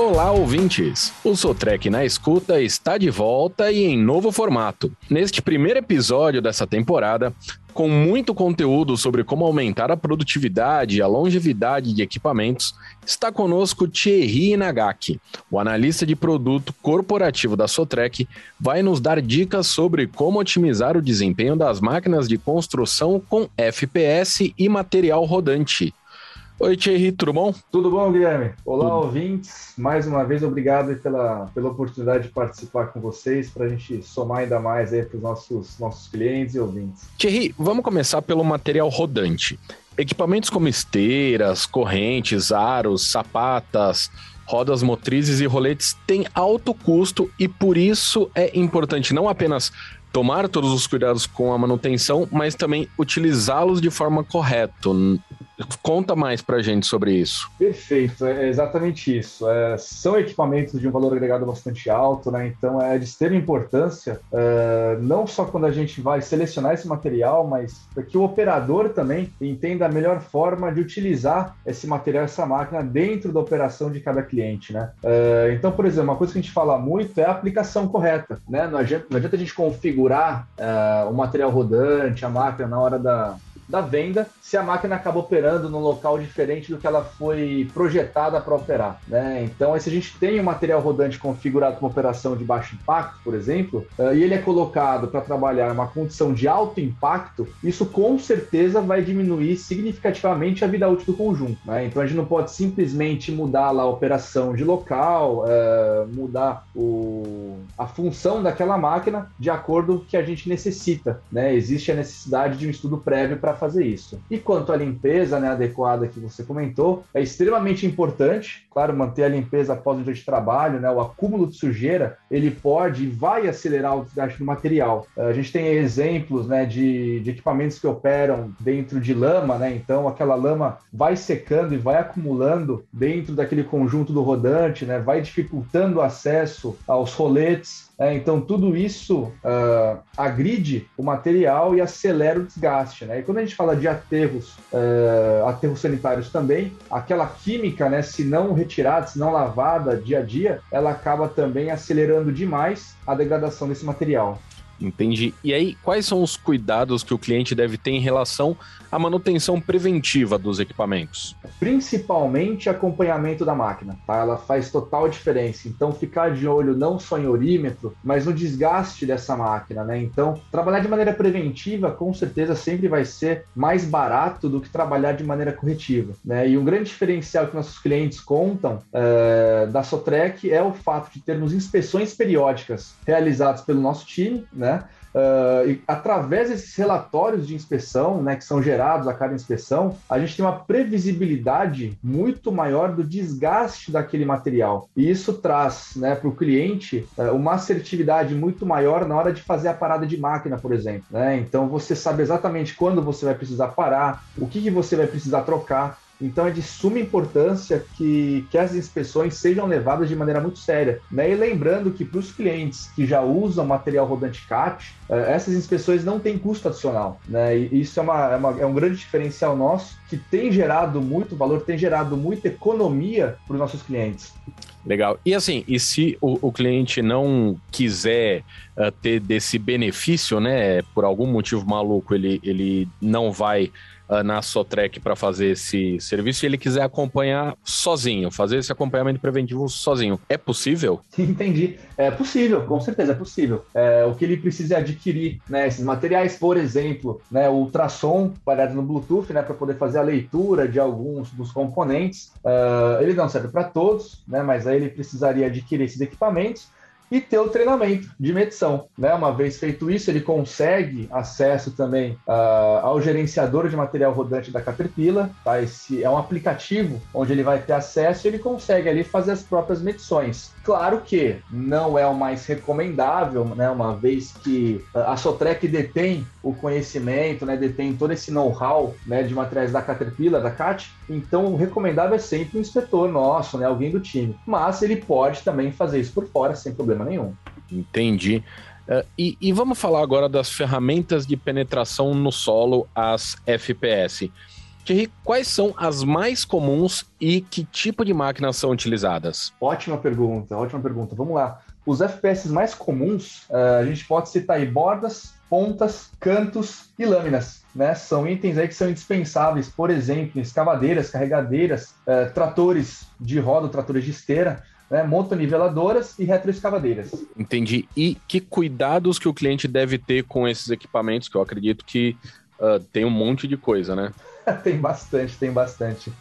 Olá, ouvintes! O Sotrec na Escuta está de volta e em novo formato. Neste primeiro episódio dessa temporada, com muito conteúdo sobre como aumentar a produtividade e a longevidade de equipamentos, está conosco Thierry Nagaki, o analista de produto corporativo da Sotrec, vai nos dar dicas sobre como otimizar o desempenho das máquinas de construção com FPS e material rodante. Oi, Thierry, tudo bom? Tudo bom, Guilherme? Olá, tudo. ouvintes. Mais uma vez, obrigado pela, pela oportunidade de participar com vocês, para a gente somar ainda mais para os nossos, nossos clientes e ouvintes. Thierry, vamos começar pelo material rodante. Equipamentos como esteiras, correntes, aros, sapatas, rodas motrizes e roletes têm alto custo e por isso é importante não apenas tomar todos os cuidados com a manutenção, mas também utilizá-los de forma correta. Conta mais pra gente sobre isso. Perfeito, é exatamente isso. É, são equipamentos de um valor agregado bastante alto, né? Então é de extrema importância, é, não só quando a gente vai selecionar esse material, mas que o operador também entenda a melhor forma de utilizar esse material, essa máquina, dentro da operação de cada cliente, né? É, então, por exemplo, uma coisa que a gente fala muito é a aplicação correta, né? Não adianta, não adianta a gente configurar é, o material rodante, a máquina na hora da, da venda se a máquina acaba operando num local diferente do que ela foi projetada para operar. Né? Então, se a gente tem um material rodante configurado para uma operação de baixo impacto, por exemplo, uh, e ele é colocado para trabalhar uma condição de alto impacto, isso com certeza vai diminuir significativamente a vida útil do conjunto. Né? Então, a gente não pode simplesmente mudar lá a operação de local, uh, mudar o, a função daquela máquina de acordo com que a gente necessita. Né? Existe a necessidade de um estudo prévio para fazer isso. E quanto à limpeza né, adequada que você comentou, é extremamente importante, claro, manter a limpeza após o dia de trabalho, né, o acúmulo de sujeira, ele pode e vai acelerar o desgaste do material. A gente tem exemplos né, de, de equipamentos que operam dentro de lama, né, então aquela lama vai secando e vai acumulando dentro daquele conjunto do rodante, né, vai dificultando o acesso aos roletes, é, então, tudo isso uh, agride o material e acelera o desgaste. Né? E quando a fala de aterros, uh, aterros sanitários também, aquela química, né, se não retirada, se não lavada dia a dia, ela acaba também acelerando demais a degradação desse material. Entendi. E aí, quais são os cuidados que o cliente deve ter em relação à manutenção preventiva dos equipamentos? Principalmente acompanhamento da máquina, tá? Ela faz total diferença. Então, ficar de olho não só em orímetro, mas no desgaste dessa máquina, né? Então, trabalhar de maneira preventiva, com certeza, sempre vai ser mais barato do que trabalhar de maneira corretiva, né? E um grande diferencial que nossos clientes contam é, da Sotrec é o fato de termos inspeções periódicas realizadas pelo nosso time, né? Né? Uh, e através desses relatórios de inspeção, né, que são gerados a cada inspeção, a gente tem uma previsibilidade muito maior do desgaste daquele material. E isso traz né, para o cliente uh, uma assertividade muito maior na hora de fazer a parada de máquina, por exemplo. Né? Então você sabe exatamente quando você vai precisar parar, o que, que você vai precisar trocar. Então é de suma importância que, que as inspeções sejam levadas de maneira muito séria. Né? E lembrando que para os clientes que já usam material rodante CAT, eh, essas inspeções não têm custo adicional. Né? E isso é, uma, é, uma, é um grande diferencial nosso que tem gerado muito valor, tem gerado muita economia para os nossos clientes. Legal. E assim, e se o, o cliente não quiser uh, ter desse benefício, né, por algum motivo maluco, ele, ele não vai na Sotrec para fazer esse serviço e ele quiser acompanhar sozinho, fazer esse acompanhamento preventivo sozinho, é possível? Entendi. É possível, com certeza é possível. É, o que ele precisa é adquirir né, esses materiais, por exemplo, né, o ultrassom parado no Bluetooth, né, para poder fazer a leitura de alguns dos componentes. Uh, ele não serve para todos, né, mas aí ele precisaria adquirir esses equipamentos e ter o treinamento de medição. Né? Uma vez feito isso, ele consegue acesso também uh, ao gerenciador de material rodante da Caterpillar. Tá? Esse é um aplicativo onde ele vai ter acesso e ele consegue ali fazer as próprias medições. Claro que não é o mais recomendável, né? uma vez que a Sotrec detém o conhecimento, né? detém todo esse know-how né? de materiais da Caterpillar, da CAT, então o recomendável é sempre um inspetor nosso, né? alguém do time. Mas ele pode também fazer isso por fora sem problema nenhum. Entendi. Uh, e, e, vamos falar agora das ferramentas de penetração no solo, as FPS. Thierry, quais são as mais comuns e que tipo de máquinas são utilizadas? Ótima pergunta, ótima pergunta. Vamos lá. Os FPS mais comuns, uh, a gente pode citar aí bordas, pontas, cantos e lâminas. Né? São itens aí que são indispensáveis, por exemplo, escavadeiras, carregadeiras, uh, tratores de roda, tratores de esteira, né, motoniveladoras e retroescavadeiras. Entendi. E que cuidados que o cliente deve ter com esses equipamentos, que eu acredito que uh, tem um monte de coisa, né? tem bastante, tem bastante.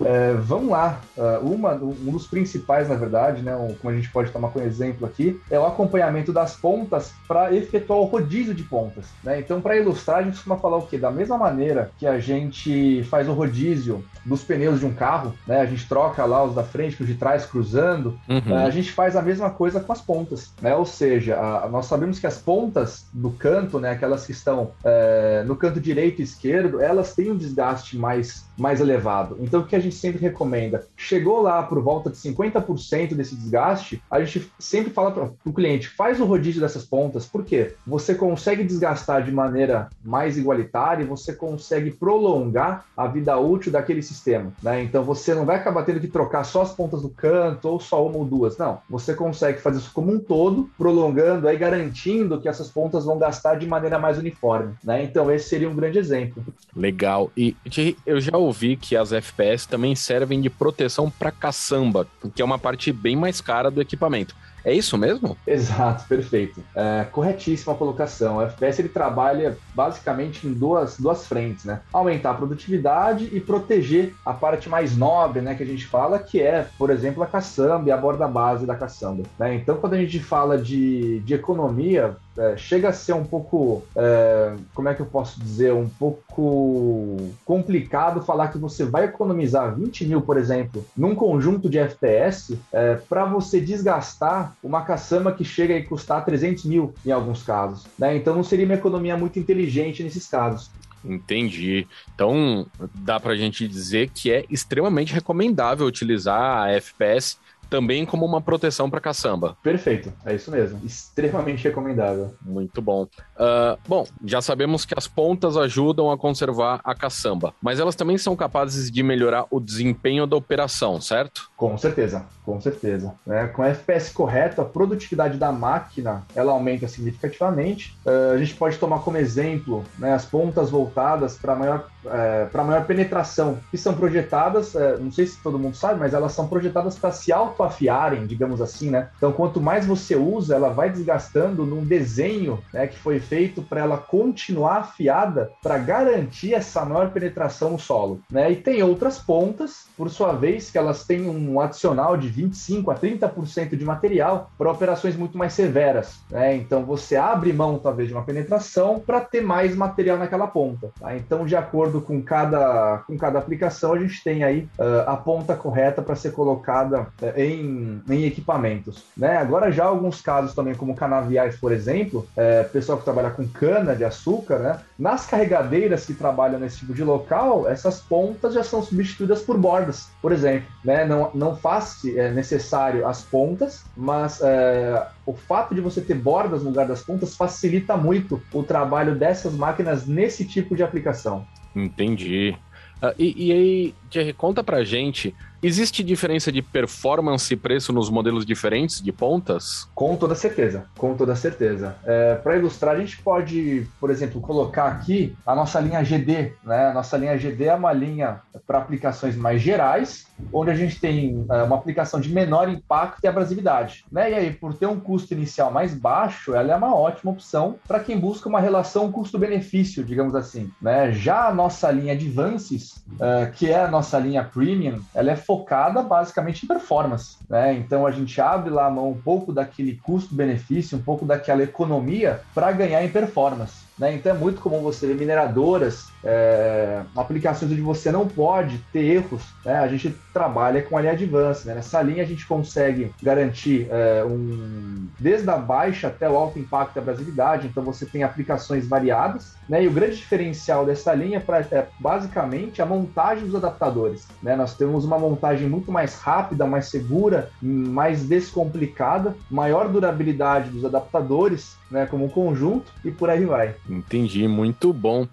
É, vamos lá. Uh, uma, um dos principais, na verdade, né, um, como a gente pode tomar como exemplo aqui, é o acompanhamento das pontas para efetuar o rodízio de pontas. Né? Então, para ilustrar, a gente costuma falar o quê? Da mesma maneira que a gente faz o rodízio dos pneus de um carro, né? a gente troca lá os da frente com os de trás cruzando, uhum. uh, a gente faz a mesma coisa com as pontas. Né? Ou seja, a, nós sabemos que as pontas do canto, né, aquelas que estão uh, no canto direito e esquerdo, elas têm um desgaste mais, mais elevado. Então, o que a gente sempre recomenda. Chegou lá por volta de 50% desse desgaste, a gente sempre fala para o cliente: faz o rodízio dessas pontas, por quê? Você consegue desgastar de maneira mais igualitária e você consegue prolongar a vida útil daquele sistema. Né? Então você não vai acabar tendo que trocar só as pontas do canto ou só uma ou duas. Não, você consegue fazer isso como um todo, prolongando aí, garantindo que essas pontas vão gastar de maneira mais uniforme. Né? Então esse seria um grande exemplo. Legal. E eu já ouvi que as FPS também servem de proteção para caçamba, que é uma parte bem mais cara do equipamento. É isso mesmo? Exato, perfeito. É, corretíssima colocação. O FPS ele trabalha basicamente em duas, duas frentes, né? Aumentar a produtividade e proteger a parte mais nobre, né, que a gente fala, que é, por exemplo, a caçamba e a borda base da caçamba. Né? Então, quando a gente fala de, de economia, é, chega a ser um pouco, é, como é que eu posso dizer, um pouco complicado falar que você vai economizar 20 mil, por exemplo, num conjunto de FPS é, para você desgastar uma caçamba que chega a custar 300 mil em alguns casos. Né? Então não seria uma economia muito inteligente nesses casos. Entendi. Então, dá para a gente dizer que é extremamente recomendável utilizar a FPS também como uma proteção para caçamba. Perfeito, é isso mesmo. Extremamente recomendável. Muito bom. Uh, bom, já sabemos que as pontas ajudam a conservar a caçamba, mas elas também são capazes de melhorar o desempenho da operação, certo? Com certeza, com certeza. É, com a FPS correta, a produtividade da máquina ela aumenta significativamente. Uh, a gente pode tomar como exemplo né, as pontas voltadas para maior, uh, para maior penetração, que são projetadas, uh, não sei se todo mundo sabe, mas elas são projetadas para se auto afiarem, digamos assim, né? Então, quanto mais você usa, ela vai desgastando num desenho né, que foi feito para ela continuar afiada para garantir essa maior penetração no solo. Né? E tem outras pontas, por sua vez, que elas têm um adicional de 25 a 30% de material para operações muito mais severas. Né? Então, você abre mão, talvez, de uma penetração para ter mais material naquela ponta. Tá? Então, de acordo com cada, com cada aplicação, a gente tem aí uh, a ponta correta para ser colocada uh, em em, em equipamentos. Né? Agora, já alguns casos também, como canaviais, por exemplo, é, pessoal que trabalha com cana de açúcar, né? nas carregadeiras que trabalham nesse tipo de local, essas pontas já são substituídas por bordas, por exemplo. Né? Não, não faz é, necessário as pontas, mas é, o fato de você ter bordas no lugar das pontas facilita muito o trabalho dessas máquinas nesse tipo de aplicação. Entendi. Uh, e, e aí, Thierry, conta pra gente Existe diferença de performance e preço nos modelos diferentes de pontas? Com toda certeza, com toda certeza. É, Para ilustrar, a gente pode, por exemplo, colocar aqui a nossa linha GD. Né? A nossa linha GD é uma linha para aplicações mais gerais, onde a gente tem é, uma aplicação de menor impacto e abrasividade. Né? E aí, por ter um custo inicial mais baixo, ela é uma ótima opção para quem busca uma relação custo-benefício, digamos assim. Né? Já a nossa linha Advances, é, que é a nossa linha Premium, ela é focada basicamente em performance. Né? Então a gente abre lá a mão um pouco daquele custo-benefício, um pouco daquela economia para ganhar em performance. Né? Então é muito comum você ver mineradoras, é, aplicações onde você não pode ter erros. Né? A gente trabalha com a linha Advance. Né? Nessa linha a gente consegue garantir é, um, desde a baixa até o alto impacto e abrasividade. Então você tem aplicações variadas. Né? E o grande diferencial dessa linha é, pra, é basicamente a montagem dos adaptadores. Né? Nós temos uma montagem muito mais rápida, mais segura, mais descomplicada, maior durabilidade dos adaptadores né, como conjunto e por aí vai. Entendi, muito bom.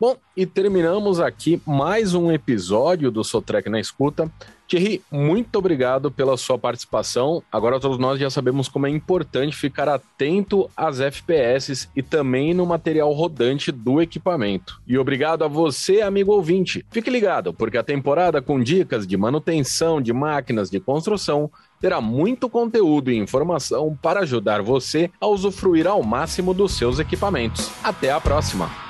Bom, e terminamos aqui mais um episódio do Sotrec na Escuta. Thierry, muito obrigado pela sua participação. Agora todos nós já sabemos como é importante ficar atento às FPS e também no material rodante do equipamento. E obrigado a você, amigo ouvinte. Fique ligado, porque a temporada com dicas de manutenção de máquinas de construção terá muito conteúdo e informação para ajudar você a usufruir ao máximo dos seus equipamentos. Até a próxima!